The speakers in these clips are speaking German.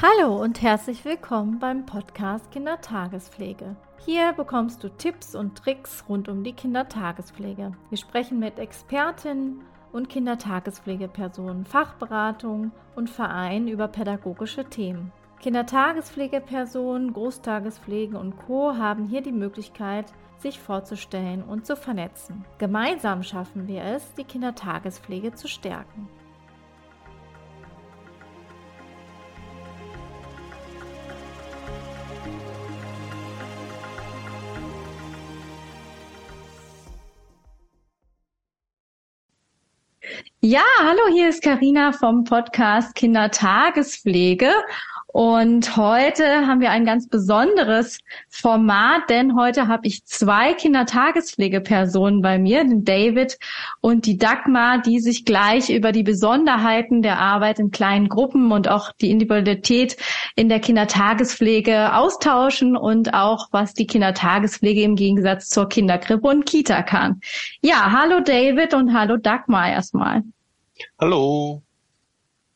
Hallo und herzlich willkommen beim Podcast Kindertagespflege. Hier bekommst du Tipps und Tricks rund um die Kindertagespflege. Wir sprechen mit Expertinnen und Kindertagespflegepersonen, Fachberatung und Vereinen über pädagogische Themen. Kindertagespflegepersonen, Großtagespflegen und Co. haben hier die Möglichkeit, sich vorzustellen und zu vernetzen. Gemeinsam schaffen wir es, die Kindertagespflege zu stärken. Ja, hallo, hier ist Karina vom Podcast Kindertagespflege und heute haben wir ein ganz besonderes Format, denn heute habe ich zwei Kindertagespflegepersonen bei mir, den David und die Dagmar, die sich gleich über die Besonderheiten der Arbeit in kleinen Gruppen und auch die Individualität in der Kindertagespflege austauschen und auch was die Kindertagespflege im Gegensatz zur Kinderkrippe und Kita kann. Ja, hallo David und hallo Dagmar erstmal. Hallo.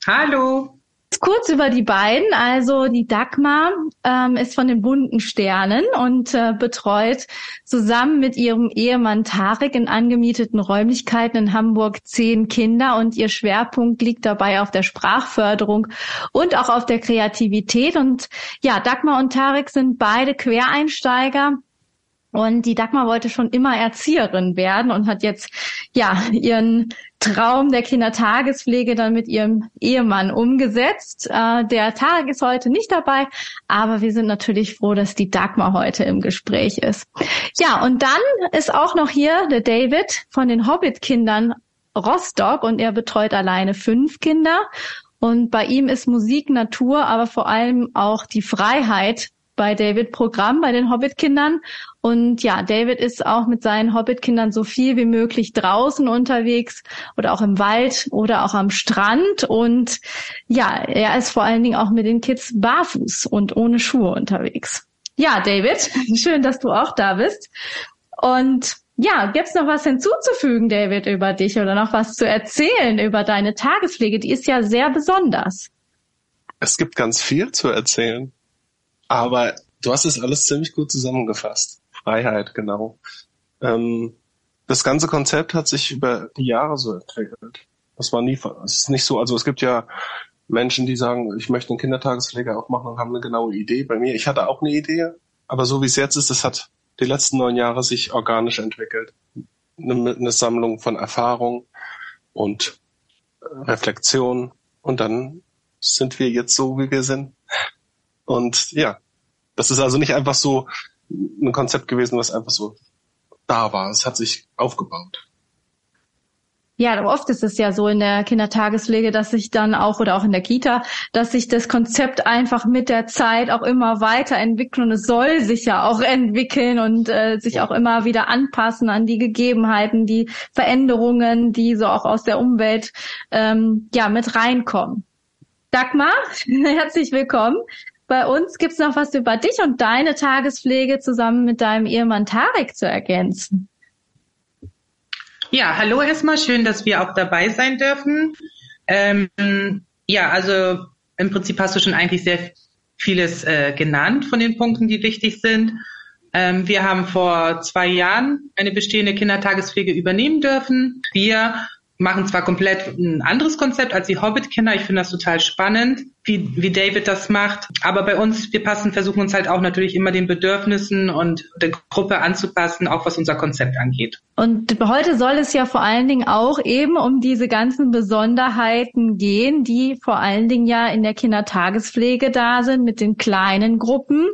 Hallo. Kurz über die beiden. Also die Dagmar ähm, ist von den bunten Sternen und äh, betreut zusammen mit ihrem Ehemann Tarek in angemieteten Räumlichkeiten in Hamburg zehn Kinder und ihr Schwerpunkt liegt dabei auf der Sprachförderung und auch auf der Kreativität. Und ja, Dagmar und Tarek sind beide Quereinsteiger und die Dagmar wollte schon immer Erzieherin werden und hat jetzt ja ihren Traum der Kindertagespflege dann mit ihrem Ehemann umgesetzt. Äh, der Tarek ist heute nicht dabei, aber wir sind natürlich froh, dass die Dagmar heute im Gespräch ist. Ja, und dann ist auch noch hier der David von den Hobbit-Kindern Rostock und er betreut alleine fünf Kinder. Und bei ihm ist Musik Natur, aber vor allem auch die Freiheit bei David Programm bei den Hobbit-Kindern. Und ja, David ist auch mit seinen Hobbit-Kindern so viel wie möglich draußen unterwegs oder auch im Wald oder auch am Strand. Und ja, er ist vor allen Dingen auch mit den Kids barfuß und ohne Schuhe unterwegs. Ja, David, schön, dass du auch da bist. Und ja, gibt's noch was hinzuzufügen, David, über dich oder noch was zu erzählen über deine Tagespflege? Die ist ja sehr besonders. Es gibt ganz viel zu erzählen. Aber du hast es alles ziemlich gut zusammengefasst. Freiheit, genau. Ähm, das ganze Konzept hat sich über die Jahre so entwickelt. Das war nie, es ist nicht so, also es gibt ja Menschen, die sagen, ich möchte einen Kindertagespfleger aufmachen und haben eine genaue Idee. Bei mir, ich hatte auch eine Idee, aber so wie es jetzt ist, das hat die letzten neun Jahre sich organisch entwickelt. Eine, eine Sammlung von Erfahrung und Reflexion und dann sind wir jetzt so, wie wir sind. Und ja, das ist also nicht einfach so ein Konzept gewesen, was einfach so da war. Es hat sich aufgebaut. Ja, oft ist es ja so in der Kindertagespflege, dass sich dann auch oder auch in der Kita, dass sich das Konzept einfach mit der Zeit auch immer weiterentwickelt und es soll sich ja auch entwickeln und äh, sich auch immer wieder anpassen an die Gegebenheiten, die Veränderungen, die so auch aus der Umwelt ähm, ja mit reinkommen. Dagmar, herzlich willkommen. Bei uns gibt's noch was über dich und deine Tagespflege zusammen mit deinem Ehemann Tarek zu ergänzen. Ja, hallo erstmal, schön, dass wir auch dabei sein dürfen. Ähm, ja, also im Prinzip hast du schon eigentlich sehr vieles äh, genannt von den Punkten, die wichtig sind. Ähm, wir haben vor zwei Jahren eine bestehende Kindertagespflege übernehmen dürfen. Wir machen zwar komplett ein anderes Konzept als die Hobbit-Kinder. Ich finde das total spannend, wie, wie David das macht. Aber bei uns, wir passen, versuchen uns halt auch natürlich immer den Bedürfnissen und der Gruppe anzupassen, auch was unser Konzept angeht. Und heute soll es ja vor allen Dingen auch eben um diese ganzen Besonderheiten gehen, die vor allen Dingen ja in der Kindertagespflege da sind mit den kleinen Gruppen.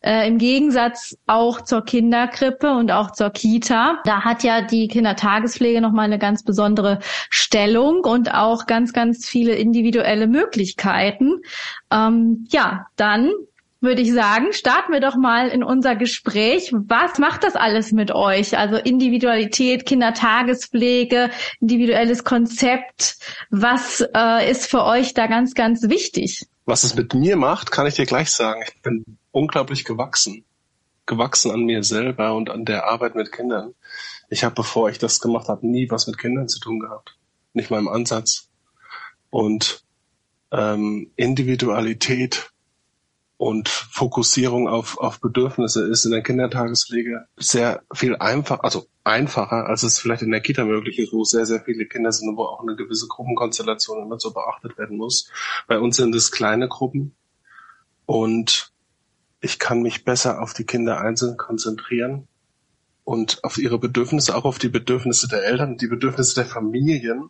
Äh, Im Gegensatz auch zur Kinderkrippe und auch zur Kita. Da hat ja die Kindertagespflege nochmal eine ganz besondere Stellung und auch ganz, ganz viele individuelle Möglichkeiten. Ähm, ja, dann würde ich sagen, starten wir doch mal in unser Gespräch. Was macht das alles mit euch? Also Individualität, Kindertagespflege, individuelles Konzept. Was äh, ist für euch da ganz, ganz wichtig? Was es mit mir macht, kann ich dir gleich sagen. Ich bin unglaublich gewachsen. Gewachsen an mir selber und an der Arbeit mit Kindern. Ich habe, bevor ich das gemacht habe, nie was mit Kindern zu tun gehabt. Nicht mal im Ansatz. Und ähm, Individualität und Fokussierung auf, auf Bedürfnisse ist in der Kindertagespflege sehr viel einfach, also einfacher, als es vielleicht in der Kita möglich ist, wo sehr, sehr viele Kinder sind und wo auch eine gewisse Gruppenkonstellation immer so beachtet werden muss. Bei uns sind es kleine Gruppen und ich kann mich besser auf die Kinder einzeln konzentrieren und auf ihre Bedürfnisse, auch auf die Bedürfnisse der Eltern, die Bedürfnisse der Familien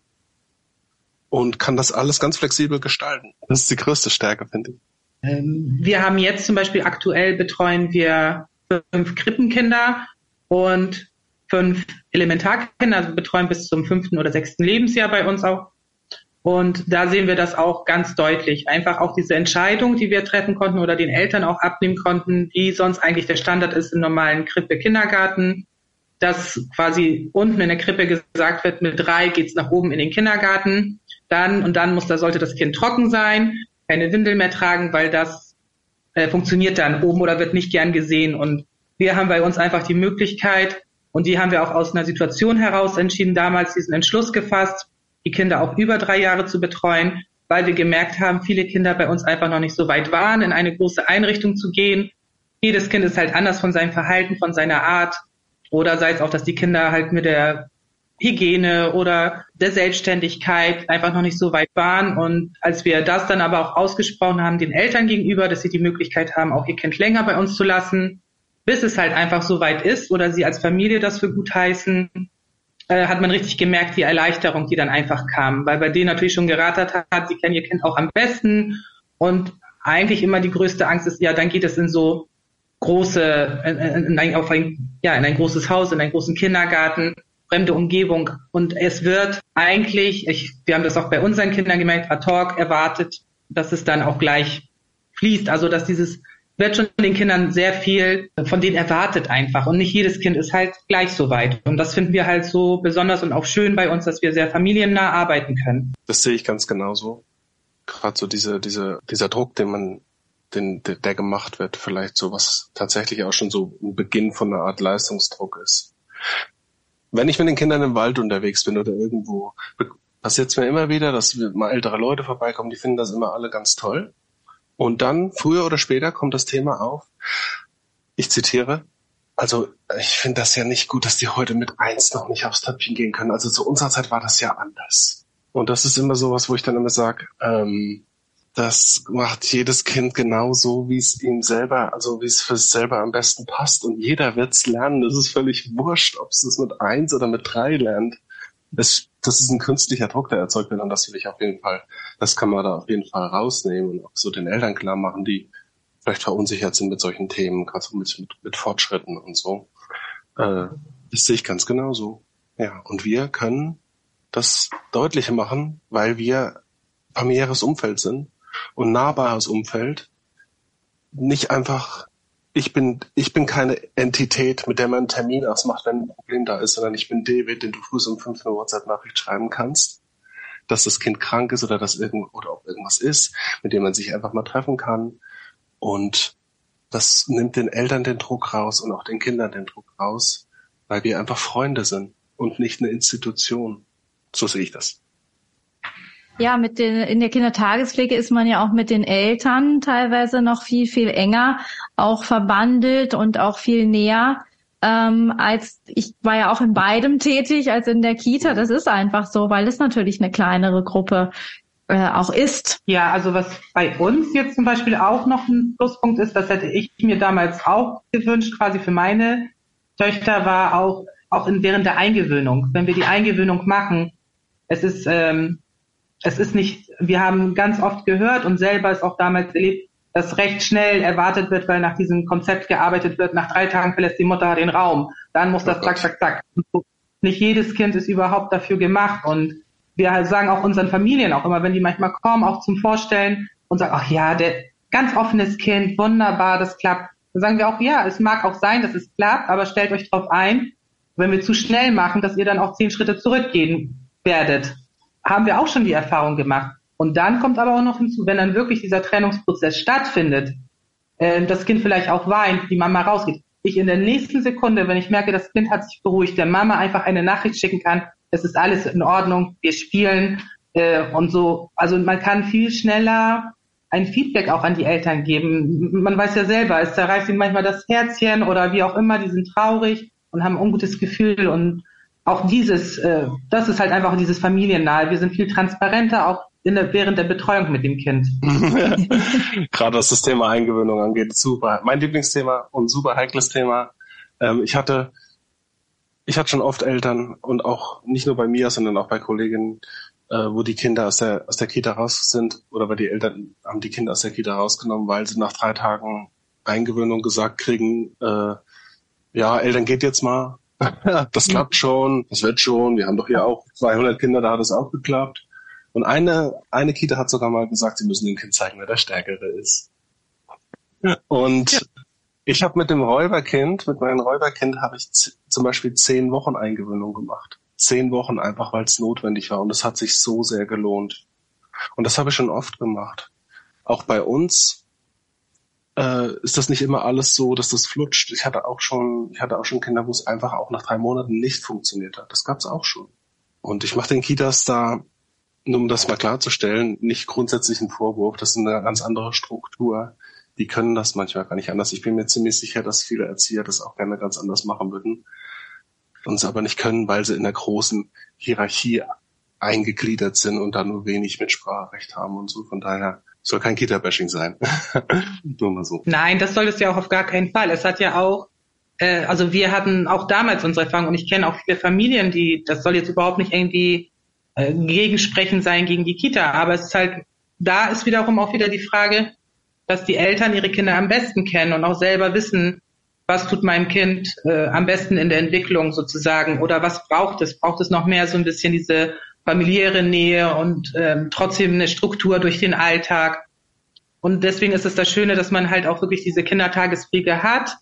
und kann das alles ganz flexibel gestalten. Das ist die größte Stärke, finde ich. Ähm, wir haben jetzt zum Beispiel aktuell betreuen wir fünf Krippenkinder und fünf Elementarkinder, also betreuen bis zum fünften oder sechsten Lebensjahr bei uns auch. Und da sehen wir das auch ganz deutlich. Einfach auch diese Entscheidung, die wir treffen konnten oder den Eltern auch abnehmen konnten, wie sonst eigentlich der Standard ist im normalen Krippe-Kindergarten, dass quasi unten in der Krippe gesagt wird, mit drei geht's nach oben in den Kindergarten. Dann und dann muss da sollte das Kind trocken sein keine Windel mehr tragen, weil das äh, funktioniert dann oben oder wird nicht gern gesehen. Und wir haben bei uns einfach die Möglichkeit, und die haben wir auch aus einer Situation heraus entschieden, damals diesen Entschluss gefasst, die Kinder auch über drei Jahre zu betreuen, weil wir gemerkt haben, viele Kinder bei uns einfach noch nicht so weit waren, in eine große Einrichtung zu gehen. Jedes Kind ist halt anders von seinem Verhalten, von seiner Art. Oder sei es auch, dass die Kinder halt mit der Hygiene oder der Selbstständigkeit einfach noch nicht so weit waren. Und als wir das dann aber auch ausgesprochen haben den Eltern gegenüber, dass sie die Möglichkeit haben, auch ihr Kind länger bei uns zu lassen, bis es halt einfach so weit ist oder sie als Familie das für gut heißen, äh, hat man richtig gemerkt, die Erleichterung, die dann einfach kam. Weil bei denen natürlich schon geratet hat, sie kennen ihr Kind auch am besten und eigentlich immer die größte Angst ist, ja, dann geht es in so große, in, in, ein, auf ein, ja, in ein großes Haus, in einen großen Kindergarten fremde Umgebung. Und es wird eigentlich, ich, wir haben das auch bei unseren Kindern gemerkt, ad hoc erwartet, dass es dann auch gleich fließt. Also dass dieses wird schon den Kindern sehr viel von denen erwartet einfach. Und nicht jedes Kind ist halt gleich so weit. Und das finden wir halt so besonders und auch schön bei uns, dass wir sehr familiennah arbeiten können. Das sehe ich ganz genauso. Gerade so diese, diese, dieser Druck, den man, den, der, der gemacht wird, vielleicht so was tatsächlich auch schon so ein Beginn von einer Art Leistungsdruck ist wenn ich mit den Kindern im Wald unterwegs bin oder irgendwo, passiert es mir immer wieder, dass mal ältere Leute vorbeikommen, die finden das immer alle ganz toll. Und dann, früher oder später, kommt das Thema auf. Ich zitiere, also ich finde das ja nicht gut, dass die heute mit eins noch nicht aufs Töpfchen gehen können. Also zu unserer Zeit war das ja anders. Und das ist immer sowas, wo ich dann immer sage, ähm, das macht jedes Kind genauso, wie es ihm selber, also wie es für es selber am besten passt. Und jeder wird's lernen. Das ist völlig wurscht, ob es das mit eins oder mit drei lernt. Das, das ist ein künstlicher Druck, der erzeugt wird. Und das will ich auf jeden Fall, das kann man da auf jeden Fall rausnehmen und auch so den Eltern klar machen, die vielleicht verunsichert sind mit solchen Themen, gerade so mit, mit, mit Fortschritten und so. Äh, das sehe ich ganz genauso. Ja, und wir können das deutliche machen, weil wir familiäres Umfeld sind und nahbares Umfeld. Nicht einfach, ich bin, ich bin keine Entität, mit der man einen Termin ausmacht, wenn ein Problem da ist, sondern ich bin David, den du früh um fünf eine WhatsApp-Nachricht schreiben kannst, dass das Kind krank ist oder dass irgend, oder ob irgendwas ist, mit dem man sich einfach mal treffen kann. Und das nimmt den Eltern den Druck raus und auch den Kindern den Druck raus, weil wir einfach Freunde sind und nicht eine Institution. So sehe ich das. Ja, mit den, in der Kindertagespflege ist man ja auch mit den Eltern teilweise noch viel, viel enger, auch verbandelt und auch viel näher. Ähm, als ich war ja auch in beidem tätig, als in der Kita. Das ist einfach so, weil es natürlich eine kleinere Gruppe äh, auch ist. Ja, also was bei uns jetzt zum Beispiel auch noch ein Pluspunkt ist, das hätte ich mir damals auch gewünscht, quasi für meine Töchter, war auch auch in, während der Eingewöhnung. Wenn wir die Eingewöhnung machen, es ist ähm, es ist nicht, wir haben ganz oft gehört und selber es auch damals erlebt, dass recht schnell erwartet wird, weil nach diesem Konzept gearbeitet wird. Nach drei Tagen verlässt die Mutter den Raum. Dann muss das zack, zack, zack. Nicht jedes Kind ist überhaupt dafür gemacht. Und wir sagen auch unseren Familien auch immer, wenn die manchmal kommen, auch zum Vorstellen und sagen, ach ja, der ganz offenes Kind, wunderbar, das klappt. Dann sagen wir auch, ja, es mag auch sein, dass es klappt, aber stellt euch darauf ein, wenn wir zu schnell machen, dass ihr dann auch zehn Schritte zurückgehen werdet haben wir auch schon die Erfahrung gemacht. Und dann kommt aber auch noch hinzu, wenn dann wirklich dieser Trennungsprozess stattfindet, äh, das Kind vielleicht auch weint, die Mama rausgeht. Ich in der nächsten Sekunde, wenn ich merke, das Kind hat sich beruhigt, der Mama einfach eine Nachricht schicken kann, es ist alles in Ordnung, wir spielen äh, und so. Also man kann viel schneller ein Feedback auch an die Eltern geben. Man weiß ja selber, es zerreißt ihnen manchmal das Herzchen oder wie auch immer, die sind traurig und haben ein ungutes Gefühl und auch dieses, äh, das ist halt einfach dieses familiennahe. Wir sind viel transparenter, auch in der, während der Betreuung mit dem Kind. Gerade was das Thema Eingewöhnung angeht, super. Mein Lieblingsthema und super heikles Thema. Ähm, ich hatte, ich hatte schon oft Eltern und auch nicht nur bei mir, sondern auch bei Kolleginnen, äh, wo die Kinder aus der aus der Kita raus sind oder weil die Eltern haben die Kinder aus der Kita rausgenommen, weil sie nach drei Tagen Eingewöhnung gesagt kriegen, äh, ja, Eltern geht jetzt mal, das klappt schon, das wird schon, wir haben doch hier auch 200 Kinder, da hat es auch geklappt. Und eine, eine Kita hat sogar mal gesagt, sie müssen dem Kind zeigen, wer der Stärkere ist. Und ja. ich habe mit dem Räuberkind, mit meinem Räuberkind habe ich zum Beispiel zehn Wochen Eingewöhnung gemacht. Zehn Wochen einfach, weil es notwendig war. Und es hat sich so sehr gelohnt. Und das habe ich schon oft gemacht. Auch bei uns äh, ist das nicht immer alles so, dass das flutscht. Ich hatte auch schon, ich hatte auch schon Kinder, wo es einfach auch nach drei Monaten nicht funktioniert hat. Das gab's auch schon. Und ich mache den Kitas da nur um das mal klarzustellen, nicht grundsätzlich ein Vorwurf, das ist eine ganz andere Struktur. Die können das manchmal gar nicht anders. Ich bin mir ziemlich sicher, dass viele Erzieher das auch gerne ganz anders machen würden und es aber nicht können, weil sie in der großen Hierarchie eingegliedert sind und da nur wenig Mitspracherecht haben und so. Von daher soll kein Kita-Bashing sein. nur mal so. Nein, das soll es ja auch auf gar keinen Fall. Es hat ja auch äh, also wir hatten auch damals unsere Erfahrung und ich kenne auch viele Familien, die, das soll jetzt überhaupt nicht irgendwie äh, gegensprechend sein gegen die Kita. Aber es ist halt, da ist wiederum auch wieder die Frage, dass die Eltern ihre Kinder am besten kennen und auch selber wissen, was tut meinem Kind äh, am besten in der Entwicklung sozusagen oder was braucht es? Braucht es noch mehr so ein bisschen diese familiäre Nähe und ähm, trotzdem eine Struktur durch den Alltag? Und deswegen ist es das Schöne, dass man halt auch wirklich diese Kindertagespflege hat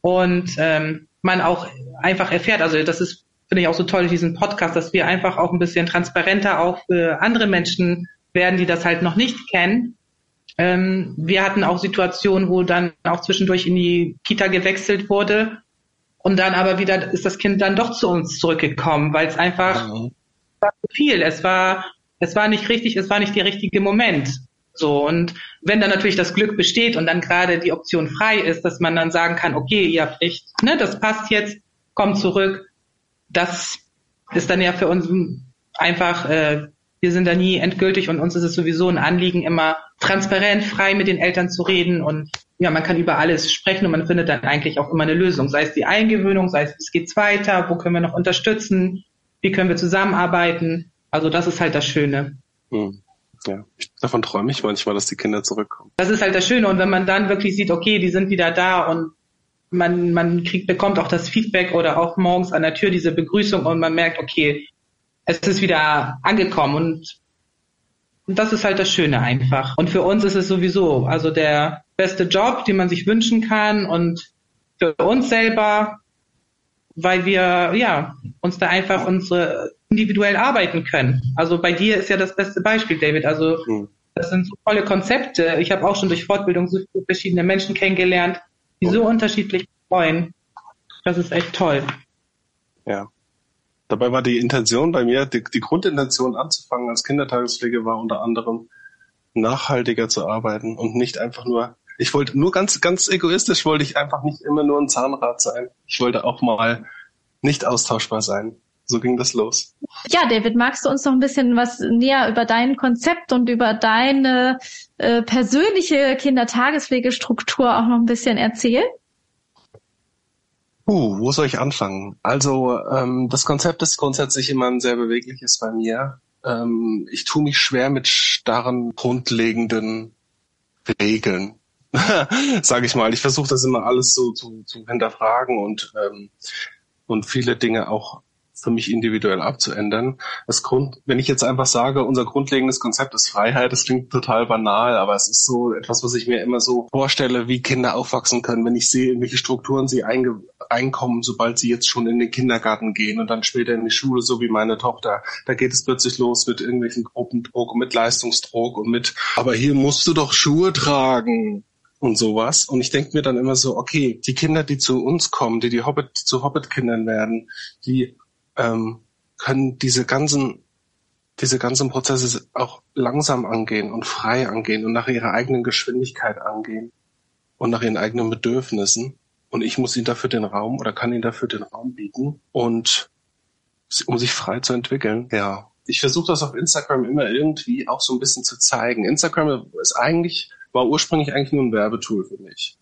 und ähm, man auch einfach erfährt. Also das ist finde ich auch so toll, diesen Podcast, dass wir einfach auch ein bisschen transparenter auch für andere Menschen werden, die das halt noch nicht kennen. Ähm, wir hatten auch Situationen, wo dann auch zwischendurch in die Kita gewechselt wurde und dann aber wieder ist das Kind dann doch zu uns zurückgekommen, weil es einfach mhm. War zu viel. Es war, es war nicht richtig, es war nicht der richtige Moment. So, und wenn dann natürlich das Glück besteht und dann gerade die Option frei ist, dass man dann sagen kann, okay, ihr habt echt, ne, das passt jetzt, kommt zurück, das ist dann ja für uns einfach, äh, wir sind da nie endgültig und uns ist es sowieso ein Anliegen, immer transparent, frei mit den Eltern zu reden und ja, man kann über alles sprechen und man findet dann eigentlich auch immer eine Lösung, sei es die Eingewöhnung, sei es, es geht's weiter, wo können wir noch unterstützen, wie können wir zusammenarbeiten. Also das ist halt das Schöne. Hm. Ja, davon träume ich manchmal, dass die Kinder zurückkommen. Das ist halt das Schöne und wenn man dann wirklich sieht, okay, die sind wieder da und man, man kriegt, bekommt auch das Feedback oder auch morgens an der Tür diese Begrüßung und man merkt, okay, es ist wieder angekommen und, und das ist halt das Schöne einfach. Und für uns ist es sowieso, also der beste Job, den man sich wünschen kann und für uns selber, weil wir, ja, uns da einfach unsere individuell arbeiten können. Also bei dir ist ja das beste Beispiel, David. Also hm. das sind so tolle Konzepte. Ich habe auch schon durch Fortbildung so viele verschiedene Menschen kennengelernt, die so unterschiedlich freuen. Das ist echt toll. Ja. Dabei war die Intention bei mir, die, die Grundintention anzufangen als Kindertagespflege war unter anderem nachhaltiger zu arbeiten und nicht einfach nur, ich wollte nur ganz, ganz egoistisch wollte ich einfach nicht immer nur ein Zahnrad sein. Ich wollte auch mal nicht austauschbar sein. So ging das los. Ja, David, magst du uns noch ein bisschen was näher über dein Konzept und über deine äh, persönliche Kindertagespflegestruktur auch noch ein bisschen erzählen? Uh, wo soll ich anfangen? Also ähm, das Konzept ist grundsätzlich immer ein sehr bewegliches bei mir. Ähm, ich tue mich schwer mit starren, grundlegenden Regeln, sage ich mal. Ich versuche das immer alles so zu, zu hinterfragen und ähm, und viele Dinge auch für mich individuell abzuändern. Das Grund, wenn ich jetzt einfach sage, unser grundlegendes Konzept ist Freiheit, das klingt total banal, aber es ist so etwas, was ich mir immer so vorstelle, wie Kinder aufwachsen können, wenn ich sehe, in welche Strukturen sie einge einkommen, sobald sie jetzt schon in den Kindergarten gehen und dann später in die Schule, so wie meine Tochter. Da geht es plötzlich los mit irgendwelchen Gruppendruck und mit Leistungsdruck und mit, aber hier musst du doch Schuhe tragen und sowas. Und ich denke mir dann immer so, okay, die Kinder, die zu uns kommen, die die Hobbit zu Hobbit-Kindern werden, die ähm, können diese ganzen diese ganzen Prozesse auch langsam angehen und frei angehen und nach ihrer eigenen Geschwindigkeit angehen und nach ihren eigenen Bedürfnissen. Und ich muss ihnen dafür den Raum oder kann ihnen dafür den Raum bieten und um sich frei zu entwickeln. Ja, ich versuche das auf Instagram immer irgendwie auch so ein bisschen zu zeigen. Instagram ist eigentlich, war ursprünglich eigentlich nur ein Werbetool für mich,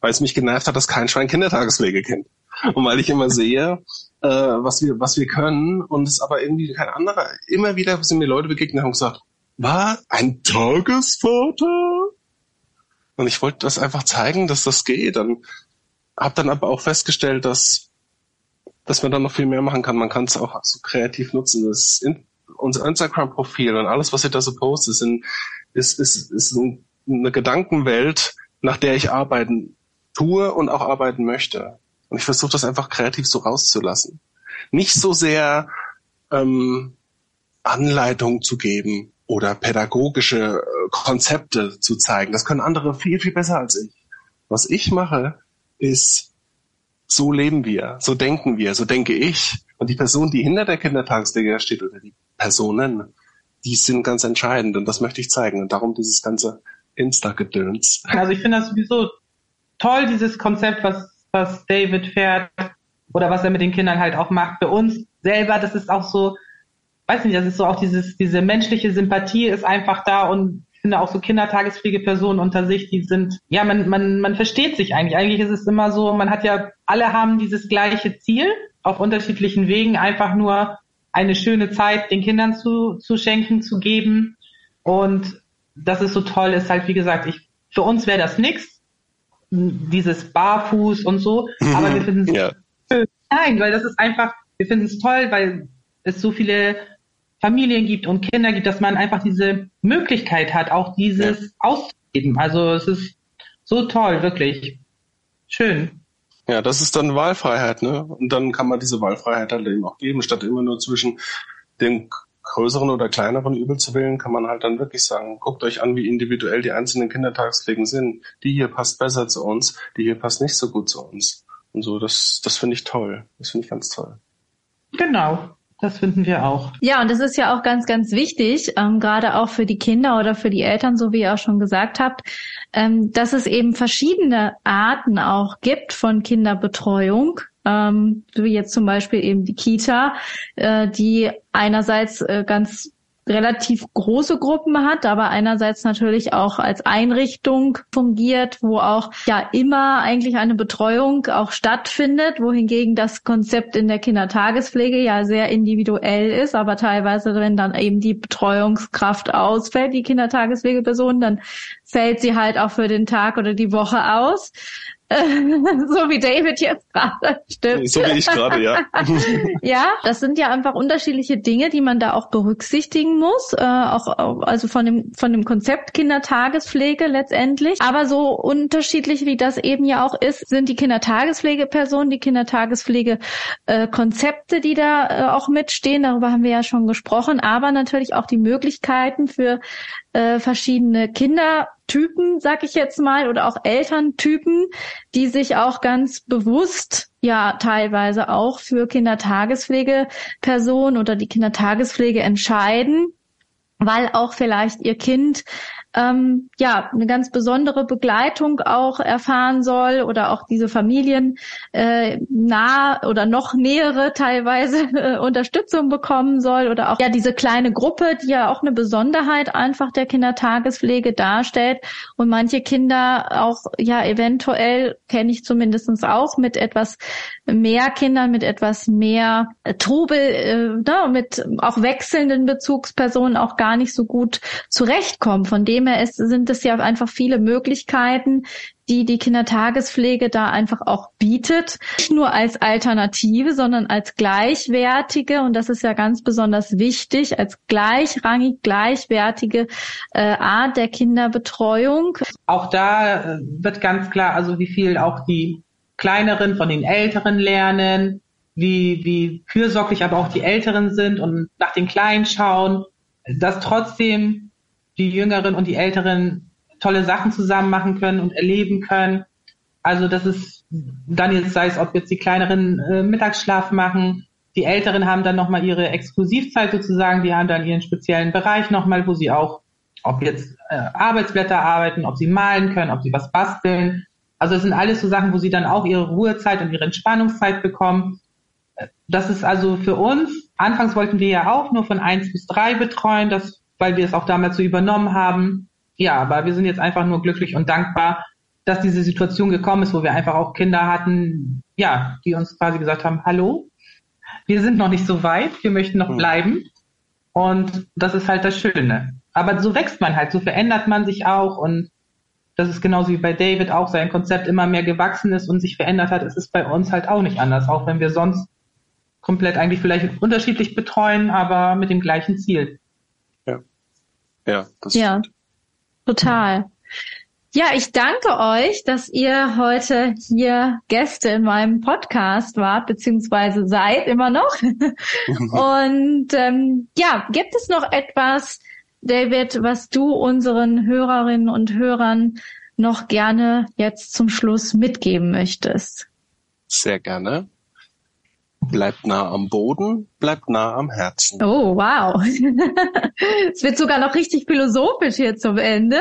weil es mich genervt hat, dass kein Schwein Kindertagespflege kennt. Und weil ich immer sehe, äh, was wir, was wir können und es aber irgendwie kein anderer. Immer wieder sind mir Leute begegnet und haben gesagt, war ein Tagesvater? Und ich wollte das einfach zeigen, dass das geht. Und habe dann aber auch festgestellt, dass, dass man dann noch viel mehr machen kann. Man kann es auch so kreativ nutzen. Das in, unser Instagram-Profil und alles, was ich da so poste, sind, ist, ist, ist eine Gedankenwelt, nach der ich arbeiten tue und auch arbeiten möchte. Und ich versuche das einfach kreativ so rauszulassen. Nicht so sehr ähm, Anleitung zu geben oder pädagogische äh, Konzepte zu zeigen. Das können andere viel, viel besser als ich. Was ich mache, ist, so leben wir, so denken wir, so denke ich. Und die Person, die hinter der Kindertagesstätte steht oder die Personen, die sind ganz entscheidend und das möchte ich zeigen. Und darum dieses ganze Insta-Gedöns. Also ich finde das sowieso toll, dieses Konzept, was was David fährt oder was er mit den Kindern halt auch macht. Für uns selber, das ist auch so, weiß nicht, das ist so auch dieses, diese menschliche Sympathie ist einfach da und ich finde auch so Kindertagespflegepersonen unter sich, die sind, ja, man, man, man versteht sich eigentlich. Eigentlich ist es immer so, man hat ja, alle haben dieses gleiche Ziel auf unterschiedlichen Wegen, einfach nur eine schöne Zeit den Kindern zu, zu schenken, zu geben. Und das ist so toll, ist halt, wie gesagt, ich, für uns wäre das nichts dieses Barfuß und so, aber wir finden es ja. nein, weil das ist einfach, wir finden es toll, weil es so viele Familien gibt und Kinder gibt, dass man einfach diese Möglichkeit hat, auch dieses ja. auszugeben. Also es ist so toll, wirklich. Schön. Ja, das ist dann Wahlfreiheit, ne? Und dann kann man diese Wahlfreiheit halt eben auch geben, statt immer nur zwischen den größeren oder kleineren Übel zu wählen, kann man halt dann wirklich sagen, guckt euch an, wie individuell die einzelnen Kindertagspflegen sind. Die hier passt besser zu uns, die hier passt nicht so gut zu uns. Und so, das, das finde ich toll. Das finde ich ganz toll. Genau. Das finden wir auch. Ja, und das ist ja auch ganz, ganz wichtig, ähm, gerade auch für die Kinder oder für die Eltern, so wie ihr auch schon gesagt habt, ähm, dass es eben verschiedene Arten auch gibt von Kinderbetreuung ähm, wie jetzt zum Beispiel eben die Kita, äh, die einerseits äh, ganz relativ große Gruppen hat, aber einerseits natürlich auch als Einrichtung fungiert, wo auch ja immer eigentlich eine Betreuung auch stattfindet, wohingegen das Konzept in der Kindertagespflege ja sehr individuell ist, aber teilweise, wenn dann eben die Betreuungskraft ausfällt, die Kindertagespflegeperson, dann fällt sie halt auch für den Tag oder die Woche aus. so wie David jetzt gerade stimmt. So wie ich gerade, ja. ja, das sind ja einfach unterschiedliche Dinge, die man da auch berücksichtigen muss, äh, auch also von dem von dem Konzept Kindertagespflege letztendlich. Aber so unterschiedlich wie das eben ja auch ist, sind die Kindertagespflegepersonen, die Kindertagespflegekonzepte, äh, die da äh, auch mitstehen. Darüber haben wir ja schon gesprochen. Aber natürlich auch die Möglichkeiten für äh, verschiedene Kindertypen, sag ich jetzt mal, oder auch Elterntypen, die sich auch ganz bewusst ja teilweise auch für Kindertagespflegepersonen oder die Kindertagespflege entscheiden, weil auch vielleicht ihr Kind ähm, ja eine ganz besondere Begleitung auch erfahren soll oder auch diese Familien äh, nah oder noch nähere teilweise äh, Unterstützung bekommen soll oder auch ja diese kleine Gruppe, die ja auch eine Besonderheit einfach der Kindertagespflege darstellt und manche Kinder auch ja eventuell kenne ich zumindestens auch mit etwas mehr Kindern, mit etwas mehr äh, Trubel, äh, ne, mit auch wechselnden Bezugspersonen auch gar nicht so gut zurechtkommen. Von dem her ist, sind es ja einfach viele Möglichkeiten, die die Kindertagespflege da einfach auch bietet. Nicht nur als Alternative, sondern als gleichwertige, und das ist ja ganz besonders wichtig, als gleichrangig, gleichwertige äh, Art der Kinderbetreuung. Auch da äh, wird ganz klar, also wie viel auch die Kleineren von den Älteren lernen, wie, wie fürsorglich aber auch die Älteren sind und nach den Kleinen schauen, dass trotzdem die Jüngeren und die Älteren tolle Sachen zusammen machen können und erleben können. Also das ist dann jetzt sei es, ob jetzt die Kleineren äh, Mittagsschlaf machen, Die Älteren haben dann nochmal ihre Exklusivzeit sozusagen, die haben dann ihren speziellen Bereich nochmal, wo sie auch, ob jetzt äh, Arbeitsblätter arbeiten, ob sie malen können, ob sie was basteln. Also es sind alles so Sachen, wo sie dann auch ihre Ruhezeit und ihre Entspannungszeit bekommen. Das ist also für uns, anfangs wollten wir ja auch nur von eins bis drei betreuen, das, weil wir es auch damals so übernommen haben. Ja, aber wir sind jetzt einfach nur glücklich und dankbar, dass diese Situation gekommen ist, wo wir einfach auch Kinder hatten, ja, die uns quasi gesagt haben, hallo, wir sind noch nicht so weit, wir möchten noch hm. bleiben. Und das ist halt das Schöne. Aber so wächst man halt, so verändert man sich auch und das ist genauso wie bei David auch sein Konzept immer mehr gewachsen ist und sich verändert hat. Es ist bei uns halt auch nicht anders, auch wenn wir sonst komplett eigentlich vielleicht unterschiedlich betreuen, aber mit dem gleichen Ziel. Ja. Das ja total. Ja, ich danke euch, dass ihr heute hier Gäste in meinem Podcast wart, beziehungsweise seid immer noch. Und ähm, ja, gibt es noch etwas, David, was du unseren Hörerinnen und Hörern noch gerne jetzt zum Schluss mitgeben möchtest? Sehr gerne. Bleibt nah am Boden, bleibt nah am Herzen. Oh, wow. es wird sogar noch richtig philosophisch hier zum Ende.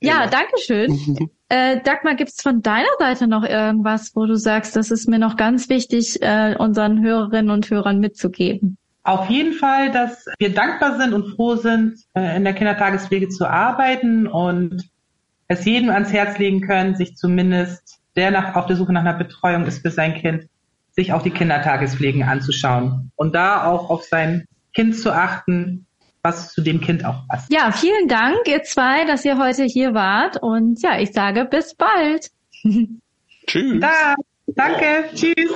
Ja, danke schön. äh, Dagmar, gibt's von deiner Seite noch irgendwas, wo du sagst, das ist mir noch ganz wichtig, äh, unseren Hörerinnen und Hörern mitzugeben? Auf jeden Fall, dass wir dankbar sind und froh sind, äh, in der Kindertagespflege zu arbeiten und es jedem ans Herz legen können, sich zumindest, der nach, auf der Suche nach einer Betreuung ist für sein Kind, sich auch die Kindertagespflegen anzuschauen und da auch auf sein Kind zu achten, was zu dem Kind auch passt. Ja, vielen Dank, ihr zwei, dass ihr heute hier wart. Und ja, ich sage bis bald. Tschüss. Da, danke. Tschüss.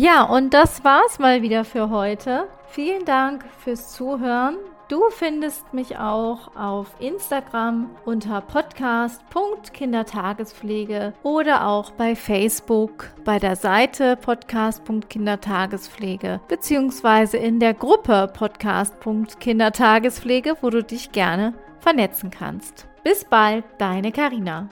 Ja, und das war's mal wieder für heute. Vielen Dank fürs Zuhören. Du findest mich auch auf Instagram unter podcast.kindertagespflege oder auch bei Facebook bei der Seite podcast.kindertagespflege beziehungsweise in der Gruppe podcast.kindertagespflege, wo du dich gerne vernetzen kannst. Bis bald, deine Karina.